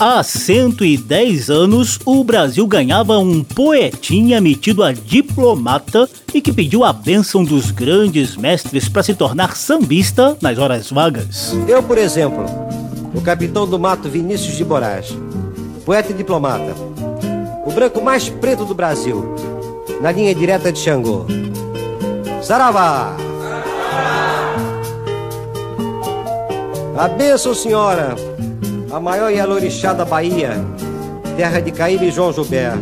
Há 110 anos, o Brasil ganhava um poetinha metido a diplomata e que pediu a bênção dos grandes mestres para se tornar sambista nas horas vagas. Eu, por exemplo, o capitão do mato Vinícius de Moraes, poeta e diplomata, o branco mais preto do Brasil, na linha direta de Xangô. Saravá! A bênção, senhora, a maior Yalorixá da Bahia, terra de Caíbe e João Gilberto.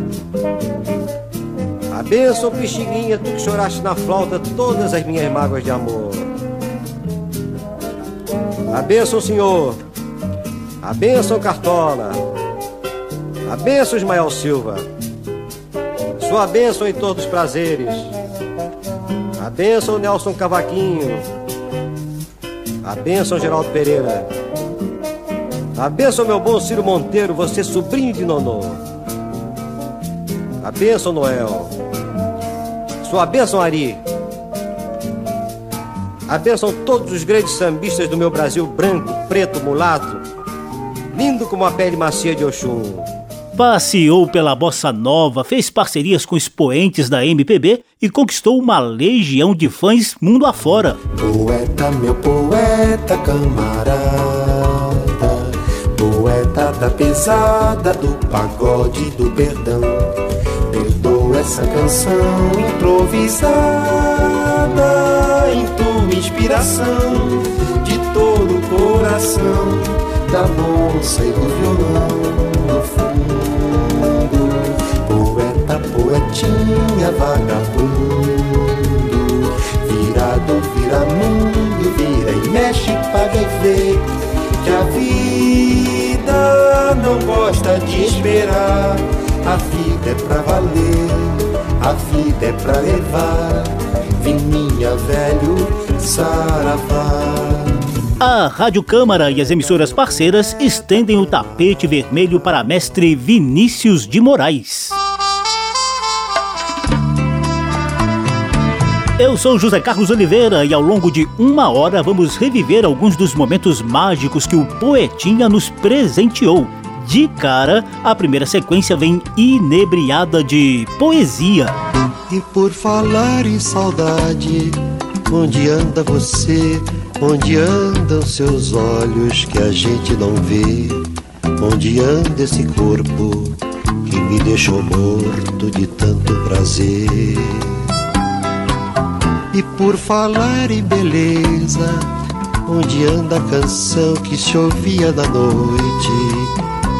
A bênção, Pixinguinha, tu que choraste na flauta todas as minhas mágoas de amor. A bênção, Senhor. A bênção, Cartola. A bênção, Ismael Silva. Sua bênção, Heitor dos Prazeres. A bênção, Nelson Cavaquinho. A bênção, Geraldo Pereira. A bênção, meu bom Ciro Monteiro, você sobrinho de Nonô. A bênção, Noel. Sua bênção, Ari. A bênção todos os grandes sambistas do meu Brasil branco, preto, mulato, lindo como a pele macia de Oxum. Passeou pela bossa nova, fez parcerias com expoentes da MPB e conquistou uma legião de fãs mundo afora. Poeta, meu poeta camarada, poeta da pesada, do pagode, do perdão. Perdoa essa canção improvisada, em tua inspiração, de todo o coração, da moça e do violão no fundo. Poeta, poetinha, vagabundo, virado, vira mundo, vira e mexe, e vê que a vida não gosta de esperar. A vida é pra valer, a vida é pra levar. Vininha, velho, saravá. A Rádio Câmara e as emissoras parceiras estendem o tapete vermelho para mestre Vinícius de Moraes. Eu sou José Carlos Oliveira e ao longo de uma hora vamos reviver alguns dos momentos mágicos que o Poetinha nos presenteou. De cara, a primeira sequência vem inebriada de poesia. E por falar em saudade, onde anda você? Onde andam seus olhos que a gente não vê? Onde anda esse corpo que me deixou morto de tanto prazer? Por falar em beleza, onde anda a canção que se ouvia na noite?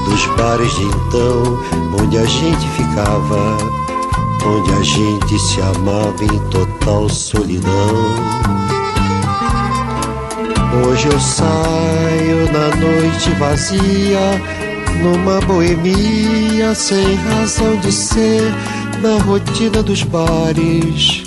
Dos bares de então, onde a gente ficava, onde a gente se amava em total solidão. Hoje eu saio na noite vazia, numa boemia sem razão de ser, na rotina dos bares,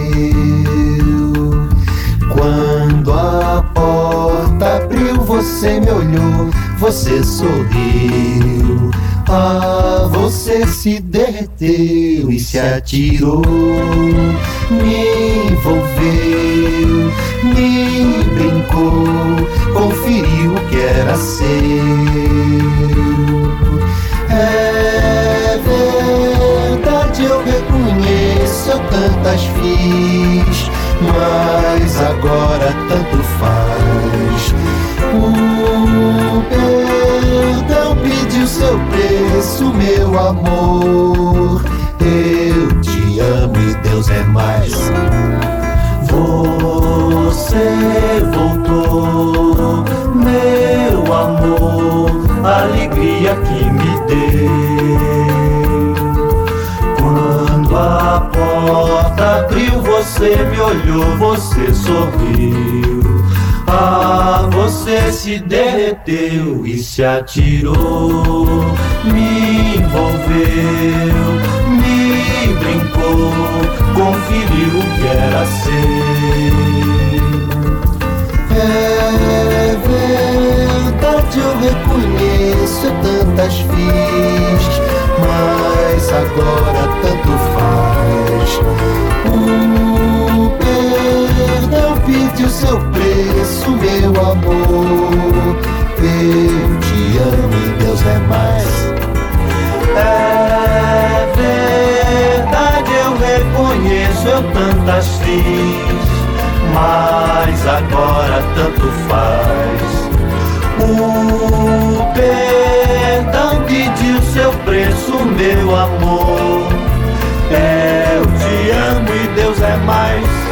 sorriu, ah, você se derreteu e se atirou, me envolveu, me brincou, conferiu o que era seu. É verdade, eu reconheço, eu tantas fiz, mas agora tanto. O perdão pediu seu preço, meu amor. Eu te amo e Deus é mais. Você voltou, meu amor, alegria que me deu. Quando a porta abriu, você me olhou, você sorriu. Ah, você se derreteu e se atirou, me envolveu, me brincou, conferiu o que era seu. É verdade, eu reconheço tantas fiz, mas agora tanto faz. O perdão pediu seu preço, meu amor. Eu te amo e Deus é mais. É verdade, eu reconheço, eu tantas fiz, mas agora tanto faz. O perdão pediu seu preço, meu amor. Eu te amo e Deus é mais.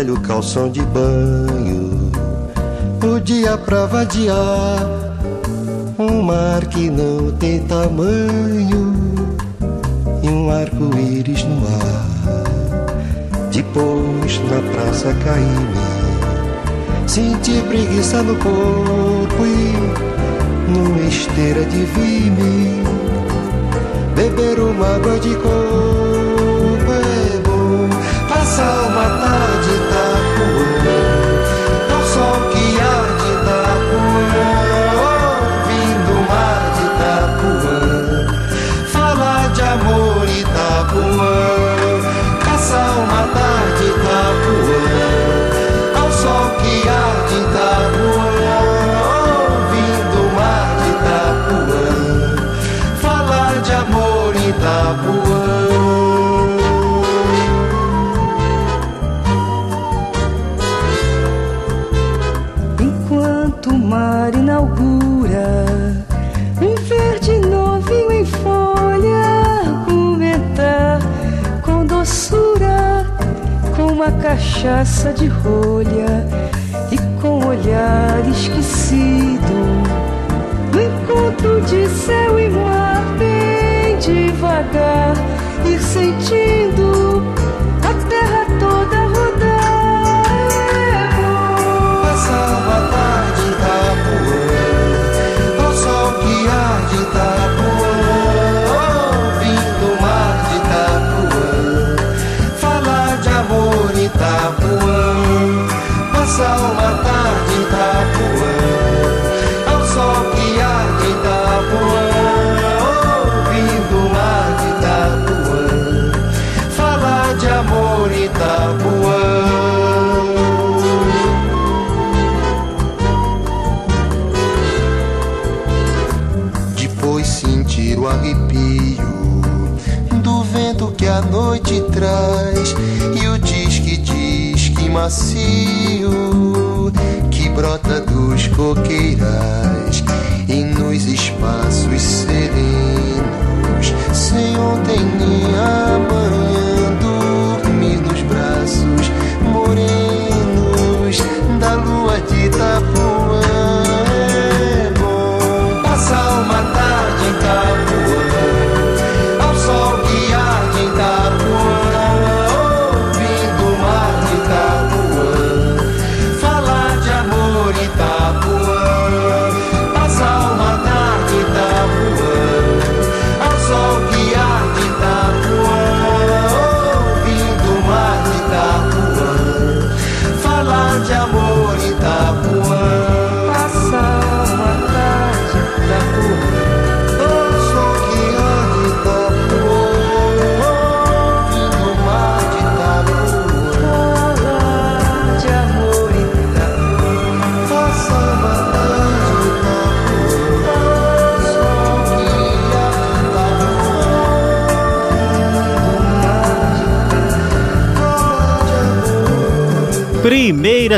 Velho calção de banho, o dia pra vadiar, um mar que não tem tamanho e um arco-íris no ar. Depois na praça caí-me, senti preguiça no corpo e numa esteira de vime, beber uma água de coco corazón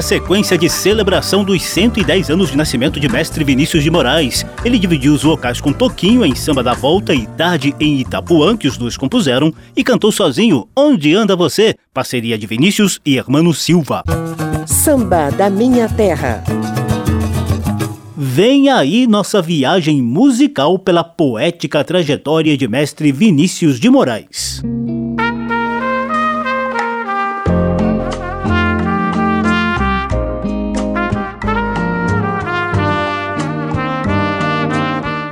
Sequência de celebração dos 110 anos de nascimento de mestre Vinícius de Moraes. Ele dividiu os vocais com Toquinho em Samba da Volta e Tarde em Itapuã, que os dois compuseram, e cantou sozinho Onde Anda Você, parceria de Vinícius e Hermano Silva. Samba da Minha Terra. Vem aí nossa viagem musical pela poética trajetória de mestre Vinícius de Moraes.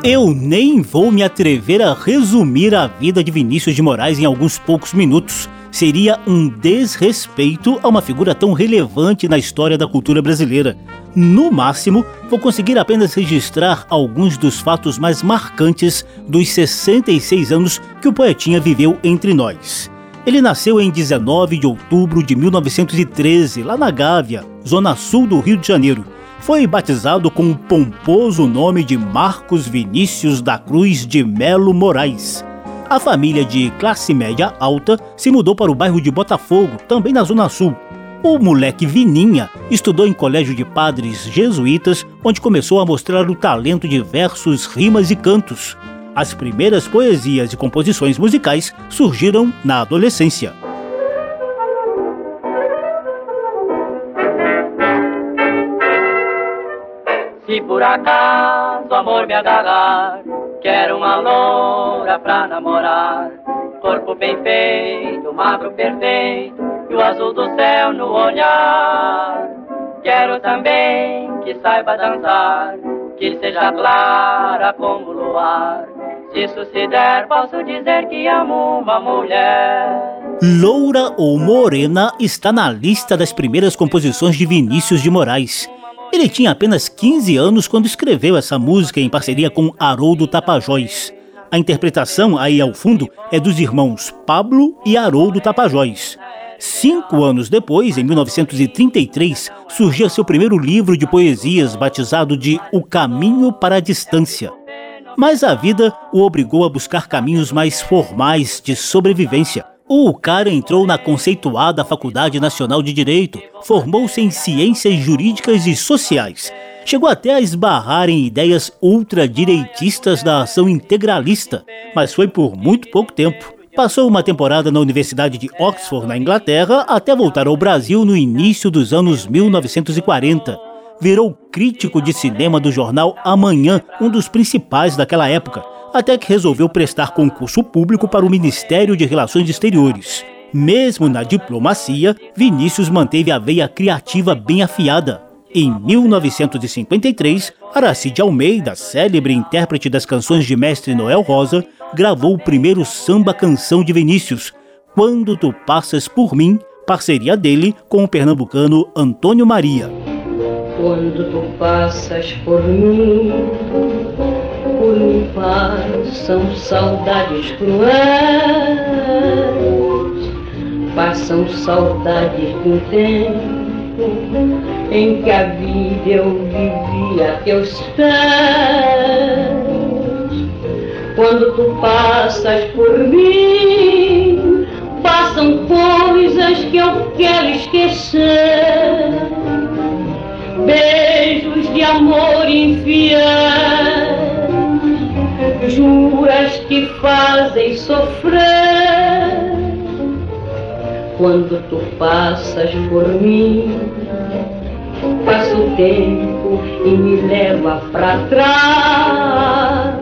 Eu nem vou me atrever a resumir a vida de Vinícius de Moraes em alguns poucos minutos. Seria um desrespeito a uma figura tão relevante na história da cultura brasileira. No máximo, vou conseguir apenas registrar alguns dos fatos mais marcantes dos 66 anos que o poetinha viveu entre nós. Ele nasceu em 19 de outubro de 1913, lá na Gávea, zona sul do Rio de Janeiro foi batizado com o pomposo nome de Marcos Vinícius da Cruz de Melo Moraes. A família de classe média alta se mudou para o bairro de Botafogo, também na Zona Sul. O moleque Vininha estudou em colégio de padres jesuítas, onde começou a mostrar o talento de versos, rimas e cantos. As primeiras poesias e composições musicais surgiram na adolescência. Se por acaso amor me agarrar, quero uma loura pra namorar. Corpo bem feito, magro perfeito, e o azul do céu no olhar. Quero também que saiba dançar, que seja clara como o luar. Se isso se der, posso dizer que amo uma mulher. Loura ou Morena está na lista das primeiras composições de Vinícius de Moraes. Ele tinha apenas 15 anos quando escreveu essa música em parceria com Haroldo Tapajós. A interpretação aí ao fundo é dos irmãos Pablo e Haroldo Tapajós. Cinco anos depois, em 1933, surgia seu primeiro livro de poesias batizado de O Caminho para a Distância. Mas a vida o obrigou a buscar caminhos mais formais de sobrevivência. O cara entrou na conceituada Faculdade Nacional de Direito, formou-se em Ciências Jurídicas e Sociais. Chegou até a esbarrar em ideias ultradireitistas da ação integralista, mas foi por muito pouco tempo. Passou uma temporada na Universidade de Oxford, na Inglaterra, até voltar ao Brasil no início dos anos 1940. Virou crítico de cinema do jornal Amanhã, um dos principais daquela época, até que resolveu prestar concurso público para o Ministério de Relações Exteriores. Mesmo na diplomacia, Vinícius manteve a veia criativa bem afiada. Em 1953, Aracide Almeida, célebre intérprete das canções de Mestre Noel Rosa, gravou o primeiro samba-canção de Vinícius, Quando Tu Passas Por Mim, parceria dele com o pernambucano Antônio Maria. Quando tu passas por mim, mim passam saudades cruéis, passam saudades de um tempo em que a vida eu vivia a teus pés. Quando tu passas por mim, mas que eu quero esquecer. Beijos de amor infiel, juras que fazem sofrer. Quando tu passas por mim, passa o tempo e me leva pra trás.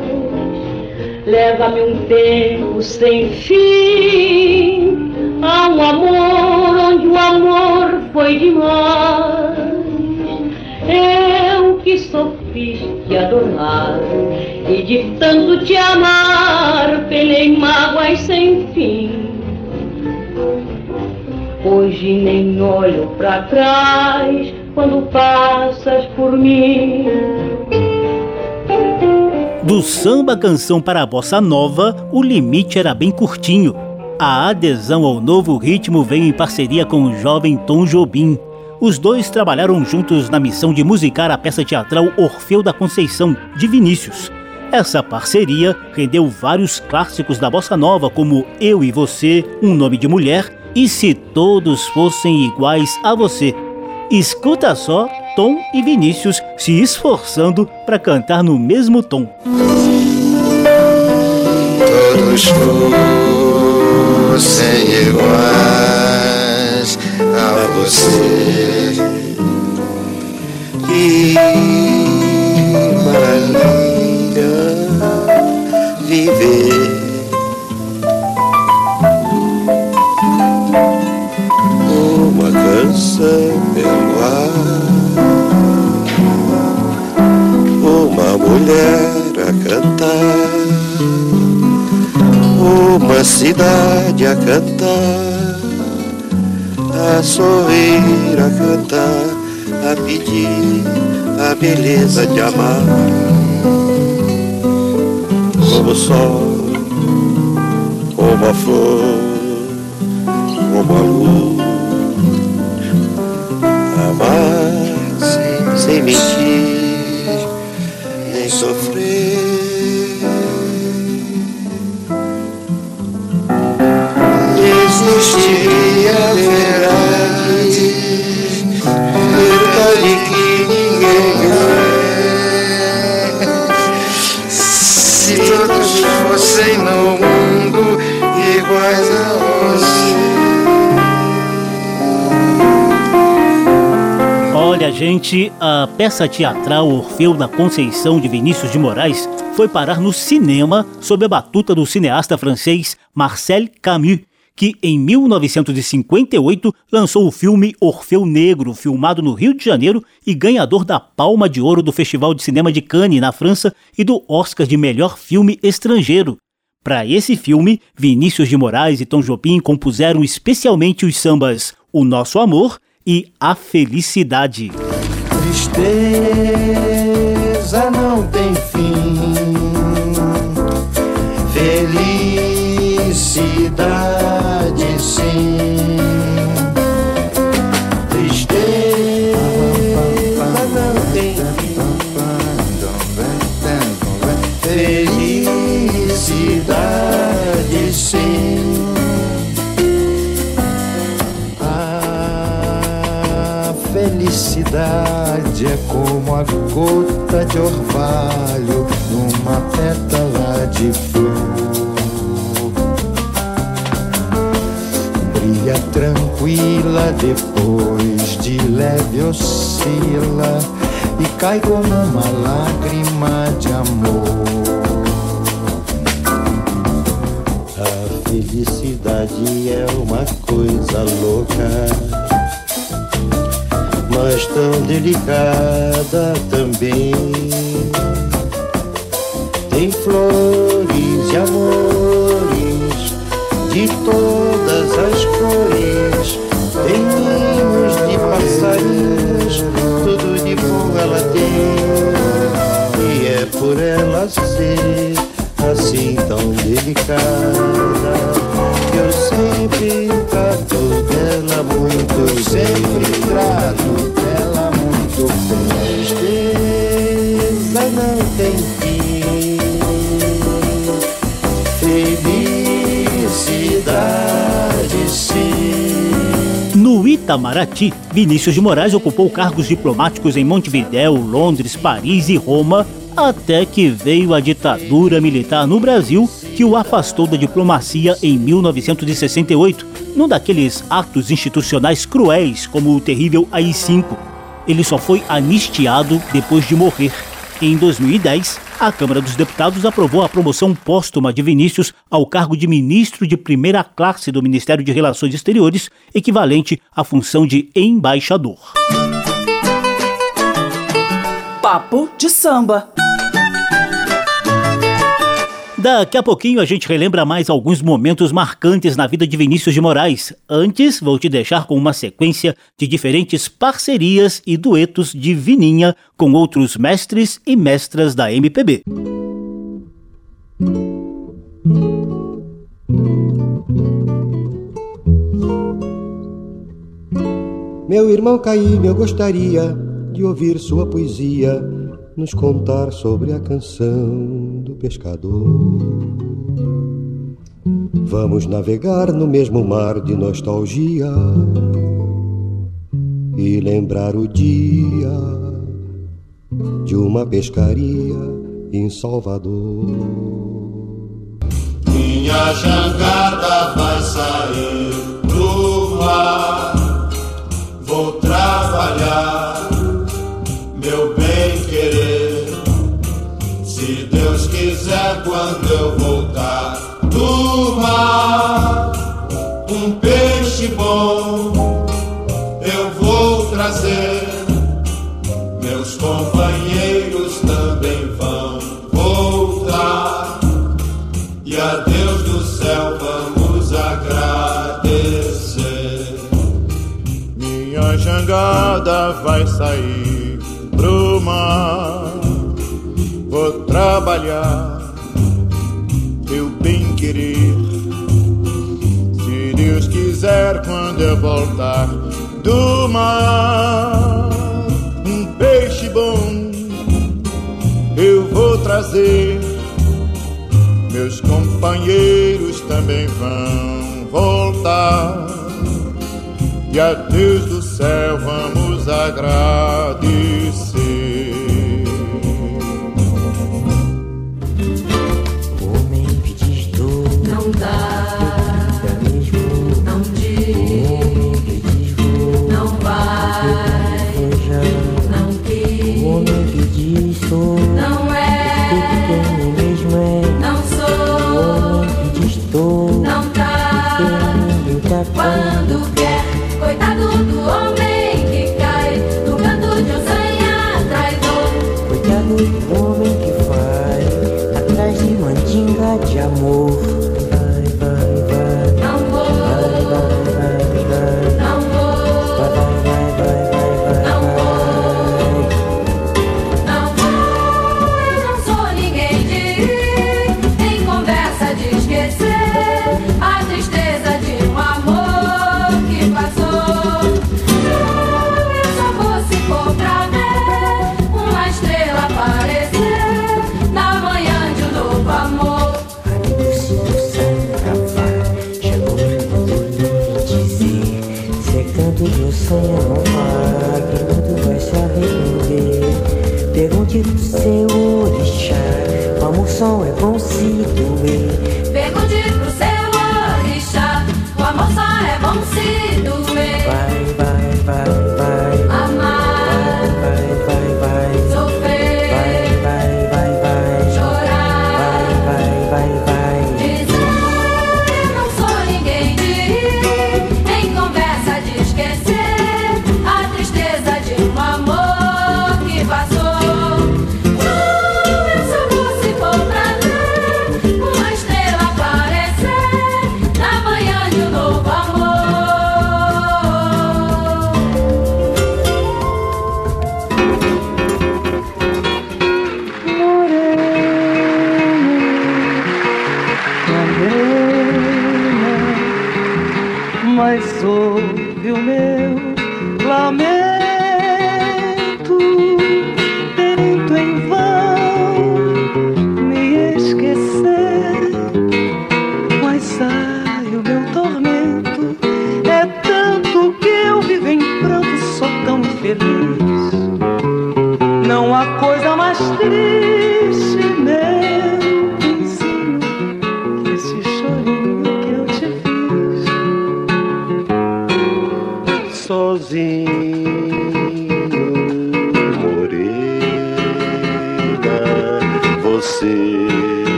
Leva-me um tempo sem fim a um amor onde o amor foi demais. Eu que sofiste adorar e de tanto te amar pelei mágoas sem fim. Hoje nem olho pra trás quando passas por mim. Do samba canção para a bossa nova, o limite era bem curtinho. A adesão ao novo ritmo veio em parceria com o jovem Tom Jobim. Os dois trabalharam juntos na missão de musicar a peça teatral Orfeu da Conceição, de Vinícius. Essa parceria rendeu vários clássicos da bossa nova, como Eu e Você, Um Nome de Mulher e Se Todos Fossem Iguais a Você. Escuta só Tom e Vinícius se esforçando para cantar no mesmo tom. Todos fossem iguais você. Que maravilha viver. Uma canção pelo ar, uma mulher a cantar uma cidade a cantar, a sorrir, a cantar, a pedir a beleza de amar. Como o sol, como a flor, como a luz, amar sem, mentir, Olha, gente, a peça teatral Orfeu da Conceição de Vinícius de Moraes foi parar no cinema sob a batuta do cineasta francês Marcel Camus, que em 1958 lançou o filme Orfeu Negro, filmado no Rio de Janeiro e ganhador da Palma de Ouro do Festival de Cinema de Cannes, na França, e do Oscar de Melhor Filme Estrangeiro. Para esse filme, Vinícius de Moraes e Tom Jobim compuseram especialmente os sambas O Nosso Amor e A Felicidade. Tristeza não tem fim, felicidade sim. É como a gota de orvalho numa pétala de flor. Brilha tranquila depois de leve oscila e cai como uma lágrima de amor. A felicidade é uma coisa louca mas tão delicada também. Tem flores e amores de todas as cores, tem ninhos de passarinhos, tudo de bom ela tem, e é por ela ser assim tão delicada que eu sempre trato dela muito. Sempre Itamaraty, Vinícius de Moraes ocupou cargos diplomáticos em Montevidéu, Londres, Paris e Roma, até que veio a ditadura militar no Brasil, que o afastou da diplomacia em 1968, num daqueles atos institucionais cruéis como o terrível AI-5. Ele só foi anistiado depois de morrer. Em 2010, a Câmara dos Deputados aprovou a promoção póstuma de Vinícius ao cargo de ministro de primeira classe do Ministério de Relações Exteriores, equivalente à função de embaixador. Papo de samba. Daqui a pouquinho a gente relembra mais alguns momentos marcantes na vida de Vinícius de Moraes. Antes, vou te deixar com uma sequência de diferentes parcerias e duetos de Vininha com outros mestres e mestras da MPB. Meu irmão Caíme, eu gostaria de ouvir sua poesia nos contar sobre a canção do pescador. Vamos navegar no mesmo mar de nostalgia e lembrar o dia de uma pescaria em Salvador. Minha jangada vai sair pro mar, vou trabalhar, Quiser, quando eu voltar do mar, um peixe bom eu vou trazer. Meus companheiros também vão voltar. E a Deus do céu vamos agradecer. Minha jangada vai sair pro mar. Vou trabalhar, quiser, quando eu voltar do mar, um peixe bom eu vou trazer. Meus companheiros também vão voltar. E a Deus do céu vamos agradecer.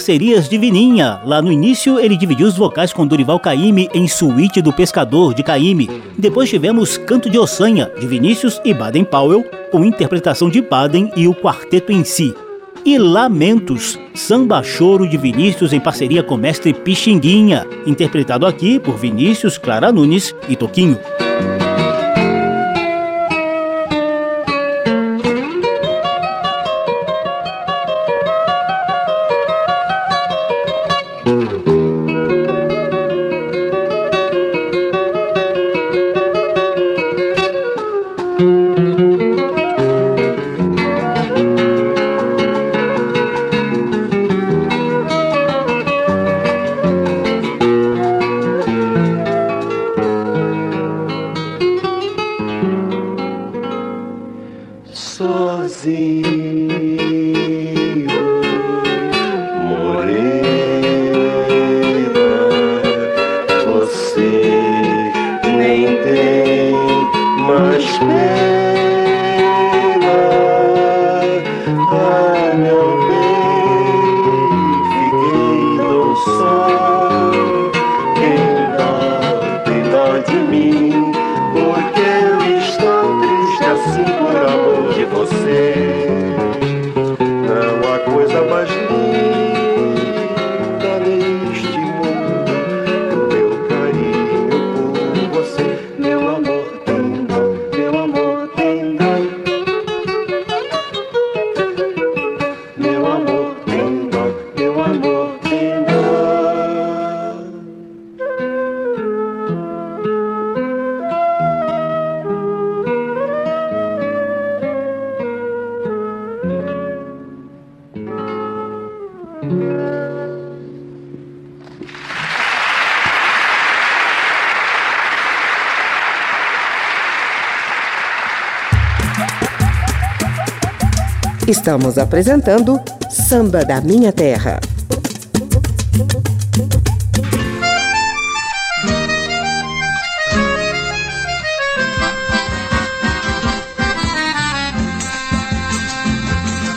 Parcerias de Vininha. Lá no início, ele dividiu os vocais com Dorival Caymmi em Suíte do Pescador, de Caymmi. Depois tivemos Canto de Ossanha, de Vinícius e Baden Powell, com interpretação de Baden e o quarteto em si. E Lamentos, samba choro de Vinícius em parceria com mestre Pixinguinha, interpretado aqui por Vinícius, Clara Nunes e Toquinho. Estamos apresentando Samba da Minha Terra.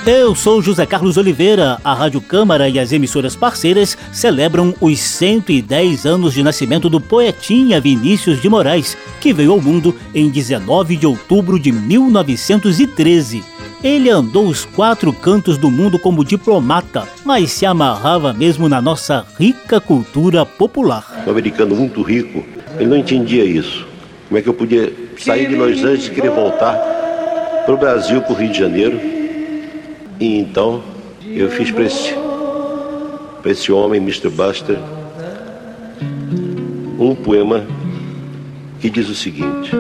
Eu sou José Carlos Oliveira. A Rádio Câmara e as emissoras parceiras celebram os 110 anos de nascimento do poetinha Vinícius de Moraes, que veio ao mundo em 19 de outubro de 1913. Ele andou os quatro cantos do mundo como diplomata, mas se amarrava mesmo na nossa rica cultura popular. Um americano muito rico, ele não entendia isso. Como é que eu podia sair de Los Angeles e querer voltar para o Brasil, para o Rio de Janeiro? E então eu fiz para esse, esse homem, Mr. Buster, um poema que diz o seguinte.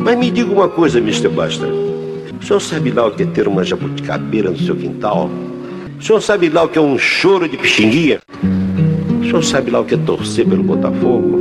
Mas me diga uma coisa, Mr. Buster. O senhor sabe lá o que é ter uma jabuticabeira no seu quintal? O senhor sabe lá o que é um choro de pixinguinha? O senhor sabe lá o que é torcer pelo Botafogo?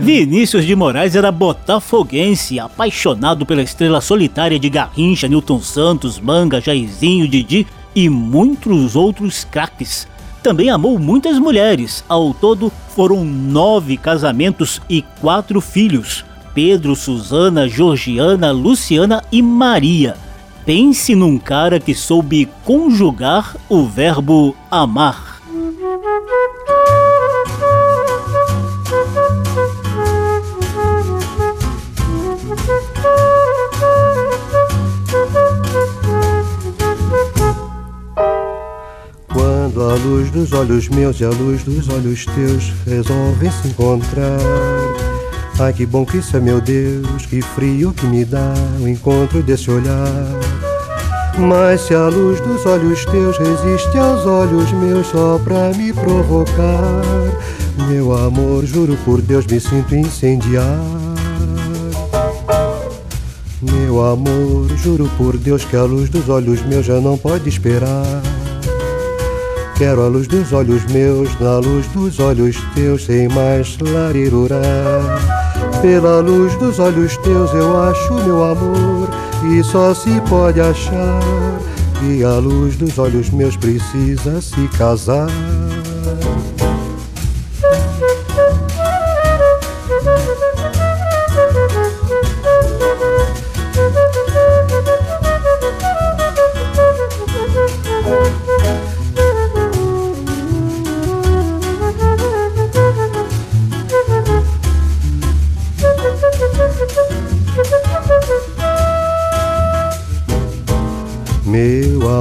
Vinícius de Moraes era botafoguense, apaixonado pela estrela solitária de Garrincha, Newton Santos, Manga, Jairzinho, Didi e muitos outros craques. Também amou muitas mulheres, ao todo foram nove casamentos e quatro filhos: Pedro, Susana, Georgiana, Luciana e Maria. Pense num cara que soube conjugar o verbo amar. Quando a luz dos olhos meus e a luz dos olhos teus resolvem se encontrar. Ai que bom que isso é meu Deus, que frio que me dá o encontro desse olhar. Mas se a luz dos olhos teus resiste aos olhos meus só pra me provocar, meu amor, juro por Deus, me sinto incendiar. Meu amor, juro por Deus que a luz dos olhos meus já não pode esperar. Quero a luz dos olhos meus, na luz dos olhos teus, sem mais larirurar. Pela luz dos olhos teus eu acho meu amor, e só se pode achar que a luz dos olhos meus precisa se casar.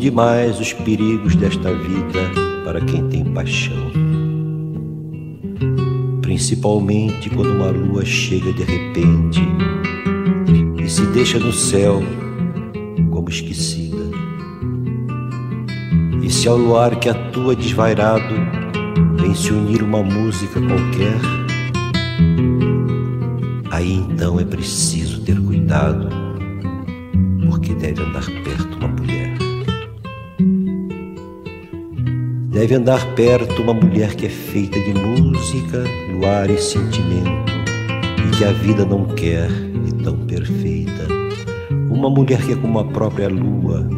Demais os perigos desta vida para quem tem paixão. Principalmente quando uma lua chega de repente e se deixa no céu como esquecida. E se ao luar que atua desvairado vem se unir uma música qualquer, aí então é preciso ter cuidado, porque deve andar perto uma Deve andar perto uma mulher que é feita de música, luar e sentimento, e que a vida não quer e tão perfeita. Uma mulher que é como a própria lua,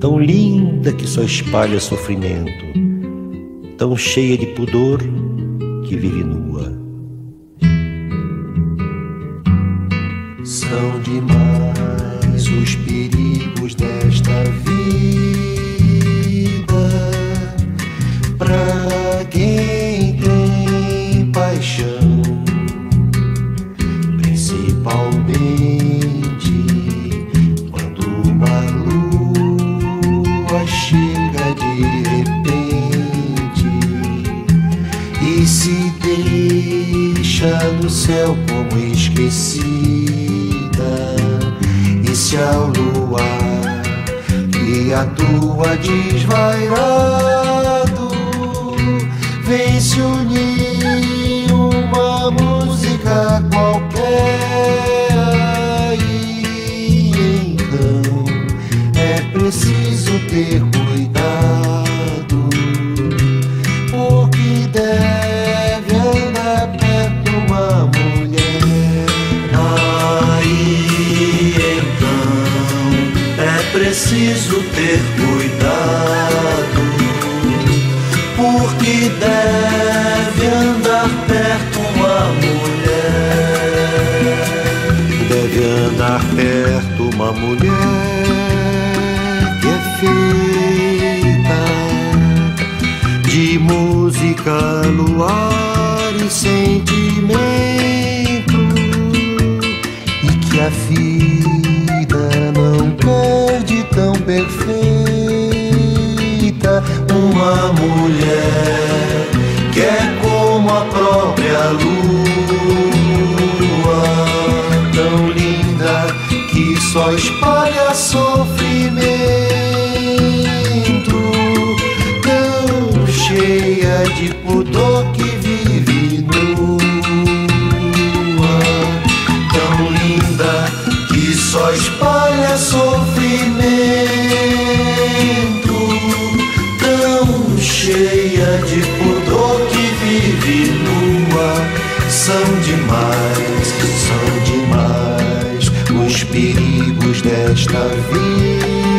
tão linda que só espalha sofrimento, tão cheia de pudor que vive nua. São demais os perigos deve andar perto uma mulher. Deve andar perto uma mulher que é feita de música, luar e sentimento, e que a vida não perde tão perfeita uma mulher que é como a própria lua, tão linda que só espalha sofrimento, tão cheia de pudor que vive nua, tão linda que só espalha sofrimento de pudor que vive nua. São demais, são demais os perigos desta vida.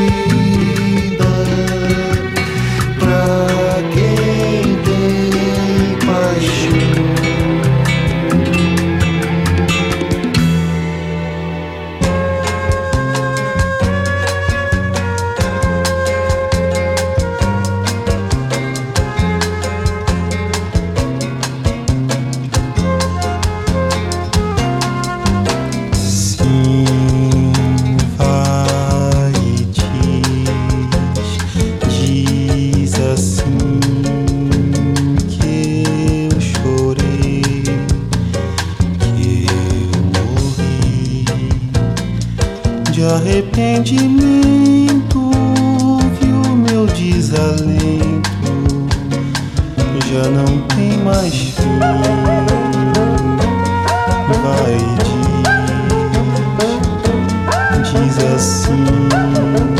Arrependimento o meu desalento já não tem mais fim. Vai diz, diz assim.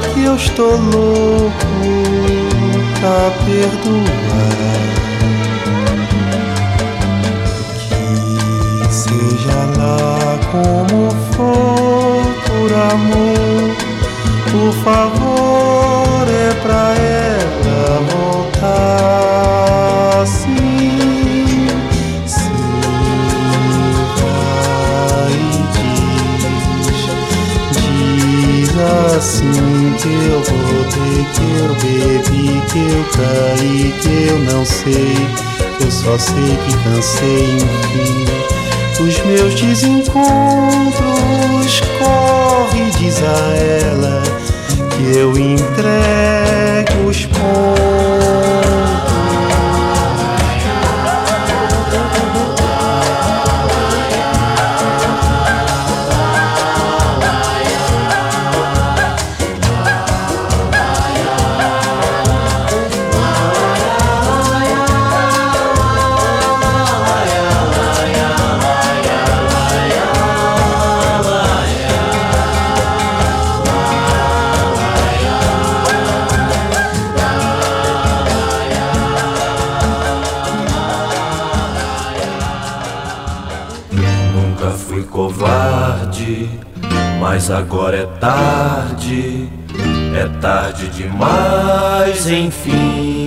Que eu estou louco pra perdoar. Que seja lá como for por amor, por favor, é pra ela voltar. Sim, sim, vai diz, diz assim que eu voltei, que eu bebi, que eu caí, que eu não sei, eu só sei que cansei, enfim. Os meus desencontros corre, diz a ela que eu entrego os pontos. Agora é tarde, é tarde demais, enfim.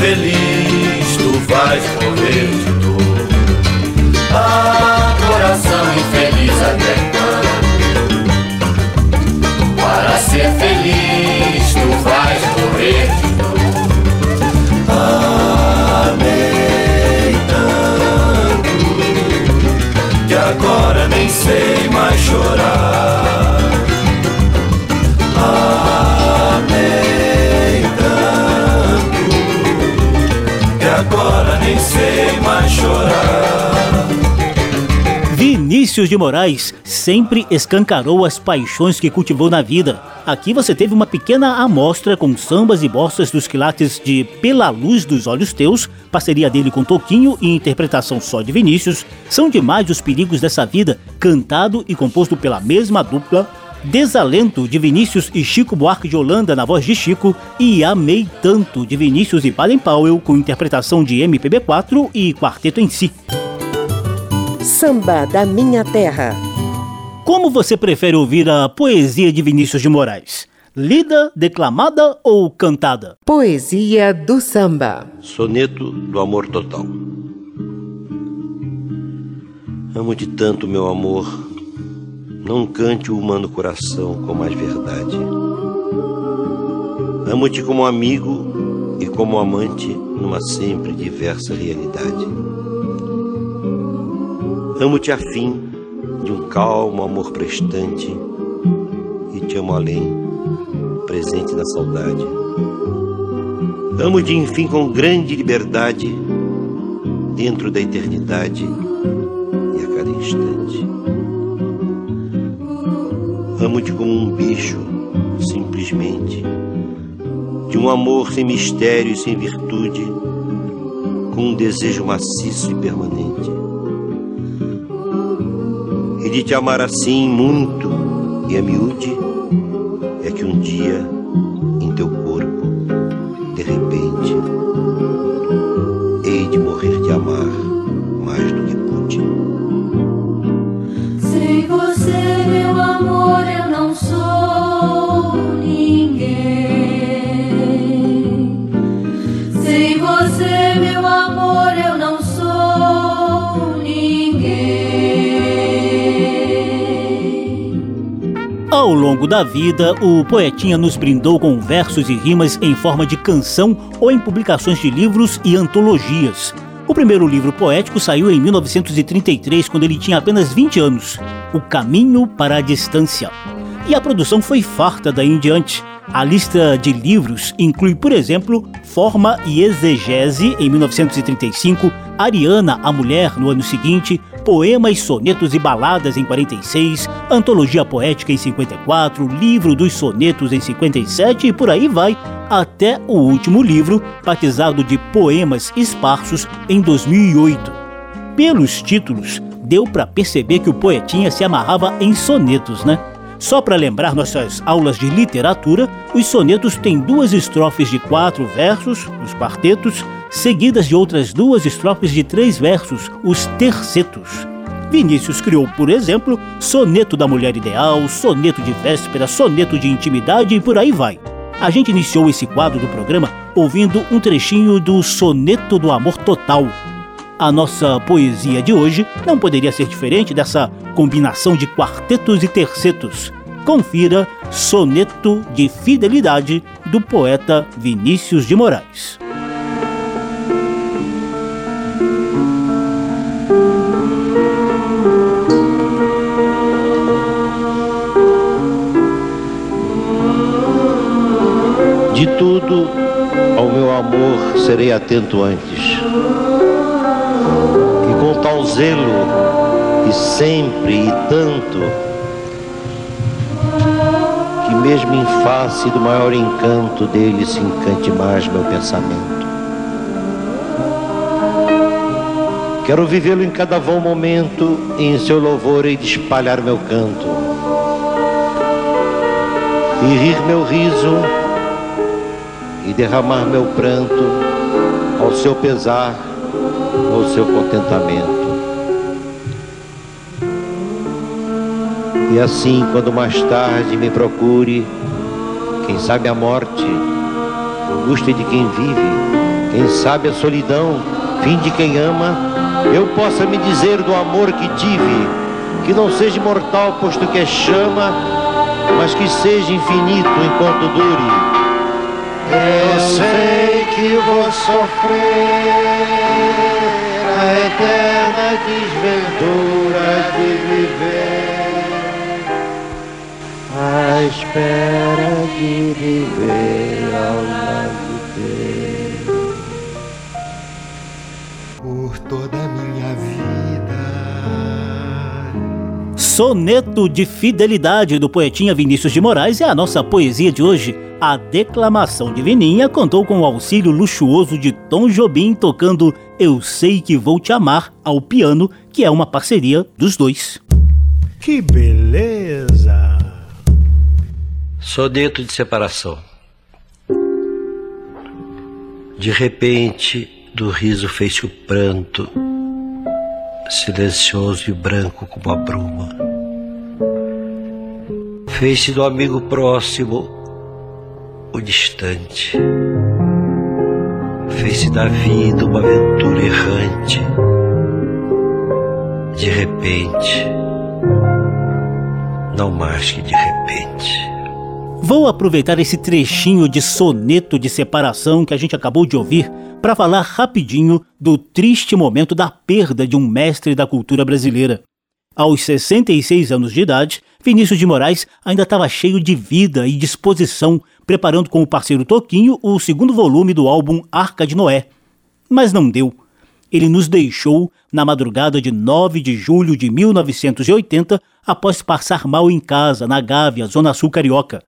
Feliz Vinícius de Moraes sempre escancarou as paixões que cultivou na vida. Aqui você teve uma pequena amostra com sambas e bossas dos quilates de Pela Luz dos Olhos Teus, parceria dele com Toquinho e interpretação só de Vinícius. São demais os perigos dessa vida, cantado e composto pela mesma dupla. Desalento de Vinícius e Chico Buarque de Holanda na voz de Chico e Amei Tanto de Vinícius e Baden Powell com interpretação de MPB4 e quarteto em si. Samba da Minha Terra. Como você prefere ouvir a poesia de Vinícius de Moraes? Lida, declamada ou cantada? Poesia do samba. Soneto do amor total. Amo-te tanto, meu amor. Não cante o humano coração com mais verdade. Amo-te como amigo e como amante numa sempre diversa realidade. Amo-te a fim de um calmo amor prestante e te amo além presente na saudade. Amo-te, enfim, com grande liberdade, dentro da eternidade e a cada instante. Amo-te como um beijo, simplesmente, de um amor sem mistério e sem virtude, com um desejo maciço e permanente. De te amar assim muito e a miúde, é que um dia, longo da vida, o poetinha nos brindou com versos e rimas em forma de canção ou em publicações de livros e antologias. O primeiro livro poético saiu em 1933, quando ele tinha apenas 20 anos, O Caminho para a Distância. E a produção foi farta daí em diante. A lista de livros inclui, por exemplo, Forma e Exegese, em 1935, Ariana, a Mulher, no ano seguinte, Poemas, Sonetos e Baladas, em 46, Antologia Poética, em 54, Livro dos Sonetos, em 57 e por aí vai, até o último livro, batizado de Poemas Esparsos, em 2008. Pelos títulos, deu para perceber que o poetinha se amarrava em sonetos, né? Só para lembrar nossas aulas de literatura, os sonetos têm duas estrofes de quatro versos, os quartetos, seguidas de outras duas estrofes de três versos, os tercetos. Vinícius criou, por exemplo, soneto da mulher ideal, soneto de véspera, soneto de intimidade e por aí vai. A gente iniciou esse quadro do programa ouvindo um trechinho do Soneto do Amor Total. A nossa poesia de hoje não poderia ser diferente dessa combinação de quartetos e tercetos. Confira Soneto de Fidelidade do poeta Vinícius de Moraes. De tudo, ao meu amor serei atento antes. E tal zelo, e sempre e tanto, que mesmo em face do maior encanto dele se encante mais meu pensamento. Quero vivê-lo em cada vão momento, e em seu louvor hei de espalhar meu canto. E rir meu riso, e derramar meu pranto ao seu pesar, ao seu contentamento. E assim, quando mais tarde me procure, quem sabe a morte, angústia de quem vive, quem sabe a solidão, fim de quem ama, eu possa me dizer do amor que tive, que não seja mortal, posto que é chama, mas que seja infinito enquanto dure. Eu sei que vou sofrer eterna desventura de viver, à espera de viver ao lado dele. Soneto de Fidelidade do poetinha Vinícius de Moraes é a nossa poesia de hoje. A declamação de Vininha contou com o auxílio luxuoso de Tom Jobim tocando Eu Sei Que Vou Te Amar ao piano, que é uma parceria dos dois. Que beleza! Soneto de separação. De repente, do riso fez-se o pranto, silencioso e branco como a bruma. Fez-se do amigo próximo o distante. Fez-se da vida uma aventura errante. De repente, não mais que de repente. Vou aproveitar esse trechinho de soneto de separação que a gente acabou de ouvir para falar rapidinho do triste momento da perda de um mestre da cultura brasileira. Aos 66 anos de idade, Vinícius de Moraes ainda estava cheio de vida e disposição, preparando com o parceiro Toquinho o segundo volume do álbum Arca de Noé. Mas não deu. Ele nos deixou na madrugada de 9 de julho de 1980, após passar mal em casa, na Gávea, Zona Sul Carioca.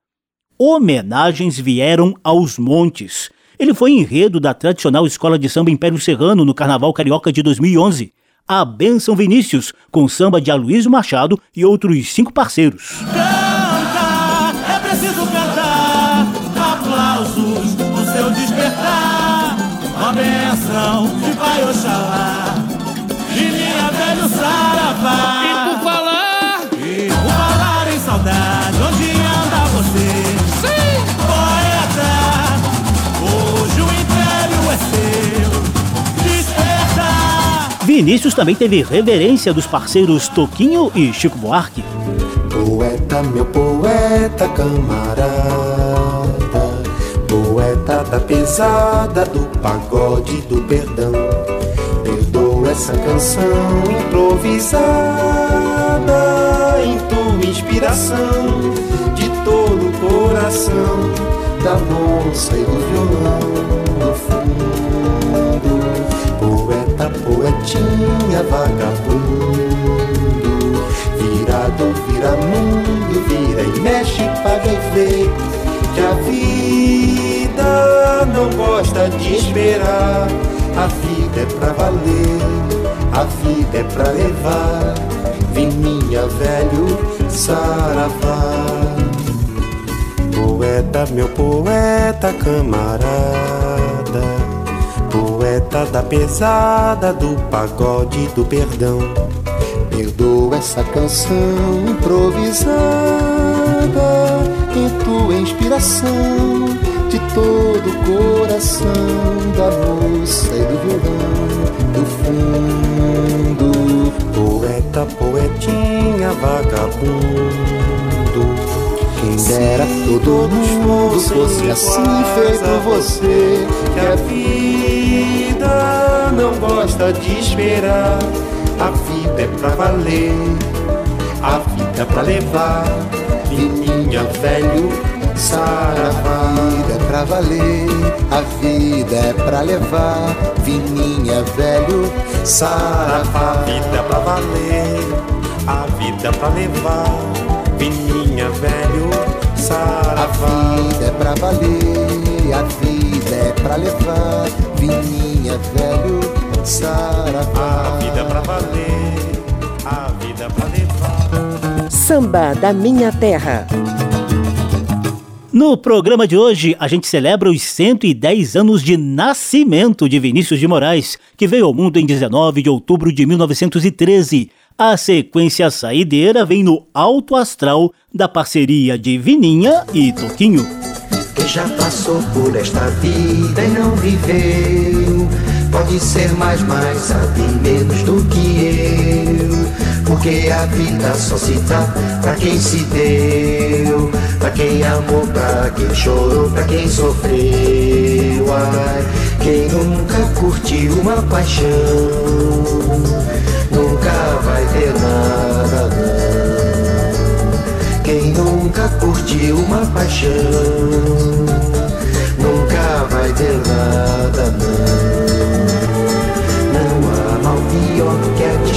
Homenagens vieram aos montes. Ele foi enredo da tradicional escola de samba Império Serrano no Carnaval Carioca de 2011. A Benção Vinícius, com samba de Aloysio Machado e outros cinco parceiros. Canta, é preciso cantar. Aplausos do seu despertar. Uma benção Vinícius também teve reverência dos parceiros Toquinho e Chico Buarque. Poeta, meu poeta camarada, poeta da pesada, do pagode, do perdão. Perdoa essa canção improvisada, em tua inspiração, de todo o coração, da moça e do violão poetinha, vagabundo. Virado, vira mundo, vira e mexe, e vê Que a vida não gosta de esperar. A vida é pra valer, a vida é pra levar. Vininha, velho, saravá. Poeta, meu poeta, camarada Poeta da pesada, do pagode, do perdão. Perdoa essa canção improvisada Em tua inspiração De todo o coração Da moça e do violão Do fundo. Poeta, poetinha, vagabundo. Quem dera todo mundo fosse assim feito você Que a vida não gosta de esperar a vida é pra valer, a vida é pra levar. Vininha, velho, saravá. A vida é pra valer, a vida é pra levar. Vininha, velho, saravá. A vida é pra valer, a vida é pra levar. Vininha, velho, saravá. A vida é pra valer, a vida é pra levar. Vininha, velho, saravá. A vida é pra valer, a vida é pra levar. Samba da Minha Terra. No programa de hoje, a gente celebra os 110 anos de nascimento de Vinícius de Moraes, que veio ao mundo em 19 de outubro de 1913. A sequência saideira vem no alto astral da parceria de Vininha e Toquinho. Quem já passou por esta vida e não viveu Pode ser mais, mas sabe menos do que eu. Porque a vida só se dá pra quem se deu. Pra quem amou, pra quem chorou, pra quem sofreu. Ai, quem nunca curtiu uma paixão Nunca vai ter nada não Quem nunca curtiu uma paixão Nunca vai ter nada não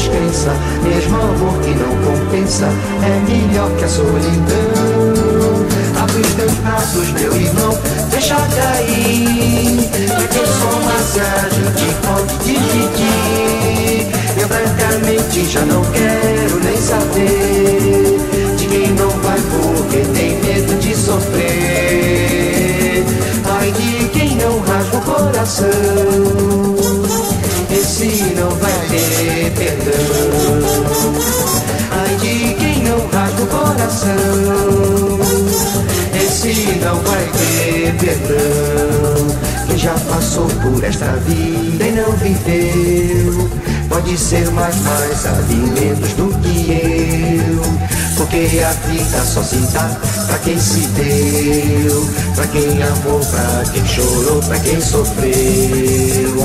que Mesmo amor que não compensa É melhor que a solidão. Abre os teus braços, meu irmão Deixa cair quem soma se a gente pode dividir Eu francamente já não quero nem saber De quem não vai porque tem medo de sofrer. Ai de quem não rasga o coração esse não vai ter perdão. Ai de quem não rasga o coração, esse não vai ter perdão. Quem já passou por esta vida e não viveu, pode ser mais, mais sabe menos do que eu. Porque a vida só se dá pra quem se deu, pra quem amou, pra quem chorou, pra quem sofreu.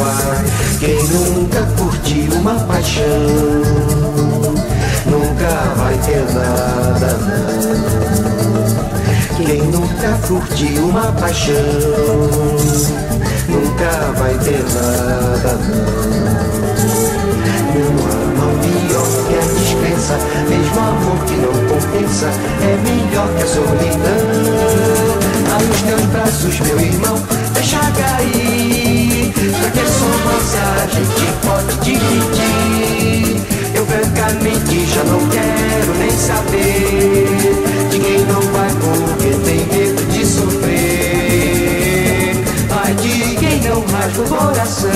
Ai, quem nunca curtiu uma paixão, nunca ter nada, não. Quem nunca curtiu uma paixão, nunca vai ter nada, não. Não mal pior que a descrença, mesmo amor que não compensa, é melhor que a solidão. Ai, os teus braços, meu irmão, deixa cair, pra que só nossa a gente pode dividir. Eu francamente já não quero nem saber de quem não vai porque tem medo de sofrer. Ai, de quem não rasga o coração,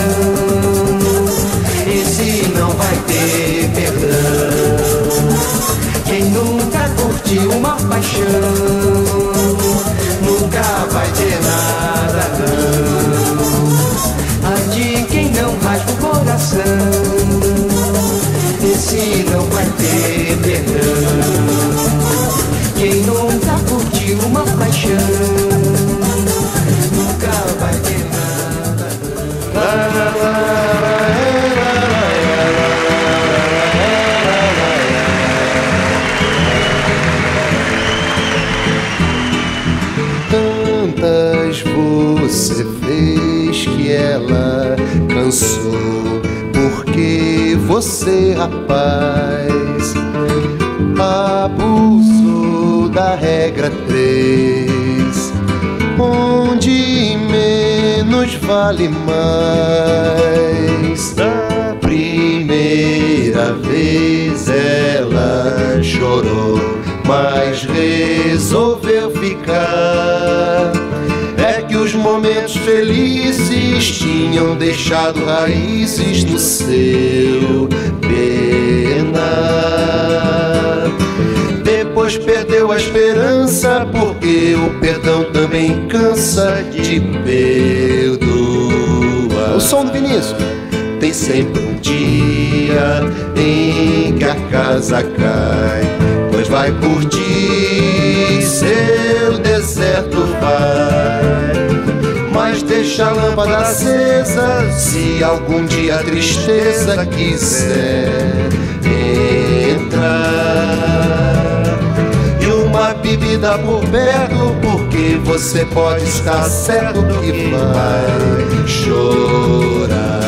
esse não vai ter perdão. Quem nunca curtiu uma paixão, nunca vai ter nada não. Ai, de quem não rasga o coração, esse não vai ter perdão. Quem nunca curtiu uma paixão, Tantas você fez que ela cansou. Porque você, rapaz, abusou da regra três, onde menos vale mais. Da primeira vez ela chorou, mas resolveu ficar. Momentos felizes tinham deixado raízes no seu penar. Depois perdeu a esperança, porque o perdão também cansa de perdoar. O som do Vinícius. Tem sempre um dia em que a casa cai, pois vai curtir deixa a lâmpada acesa se algum dia a tristeza quiser entrar. E uma bebida por perto, porque você pode estar certo que vai chorar.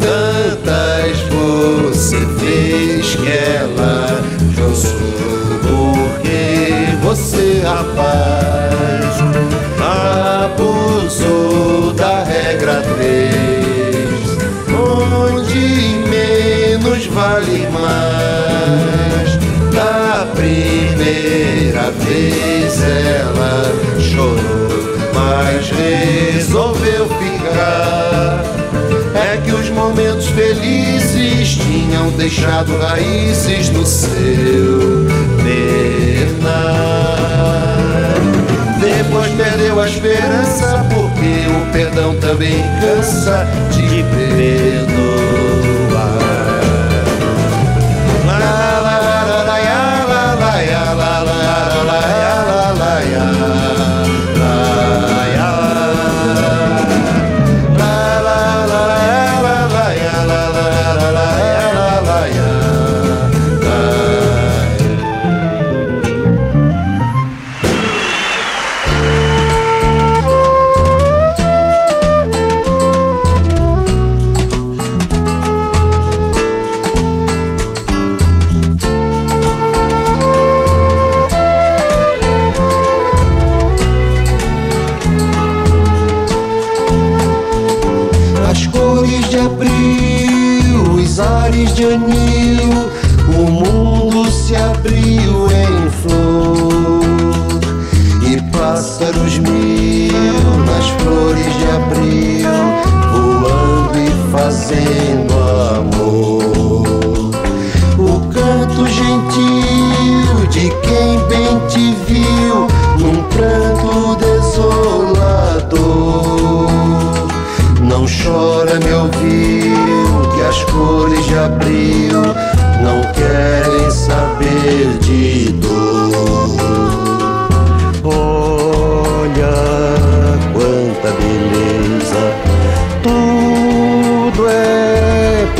Tantas você fez que ela cansou, porque você, rapaz, primeira vez ela chorou, mas resolveu ficar. É que os momentos felizes tinham deixado raízes no seu penar. Depois perdeu a esperança, porque o perdão também cansa de perdoar. La,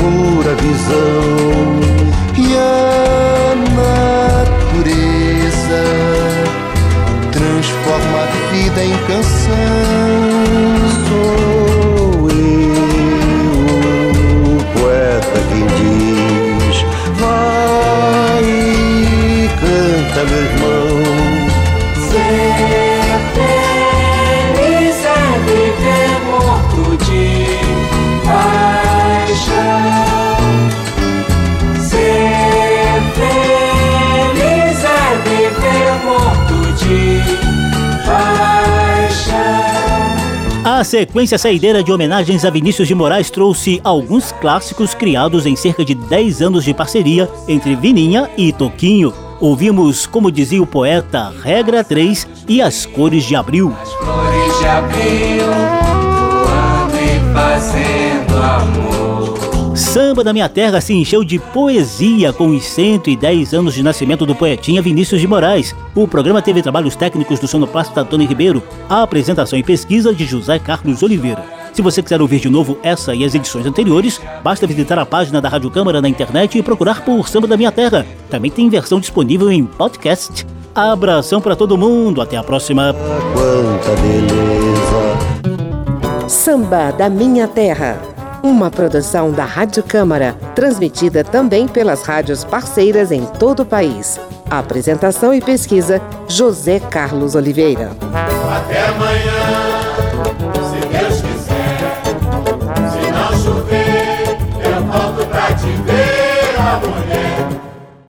pura visão e a natureza transforma a vida em canção. Sequência saideira de homenagens a Vinícius de Moraes trouxe alguns clássicos criados em cerca de 10 anos de parceria entre Vininha e Toquinho. Ouvimos, como dizia o poeta, Regra 3 e As Cores de Abril. Flores de abril, voando e fazendo amor. Samba da Minha Terra se encheu de poesia com os 110 anos de nascimento do poetinha Vinícius de Moraes. O programa teve trabalhos técnicos do sonoplasta Tony Ribeiro, a apresentação e pesquisa de José Carlos Oliveira. Se você quiser ouvir de novo essa e as edições anteriores, basta visitar a página da Rádio Câmara na internet e procurar por Samba da Minha Terra. Também tem versão disponível em podcast. Abração para todo mundo, até a próxima. Quanta beleza. Samba da Minha Terra. Uma produção da Rádio Câmara, transmitida também pelas rádios parceiras em todo o país. Apresentação e pesquisa: José Carlos Oliveira. Até amanhã, se Deus quiser. Se não chover.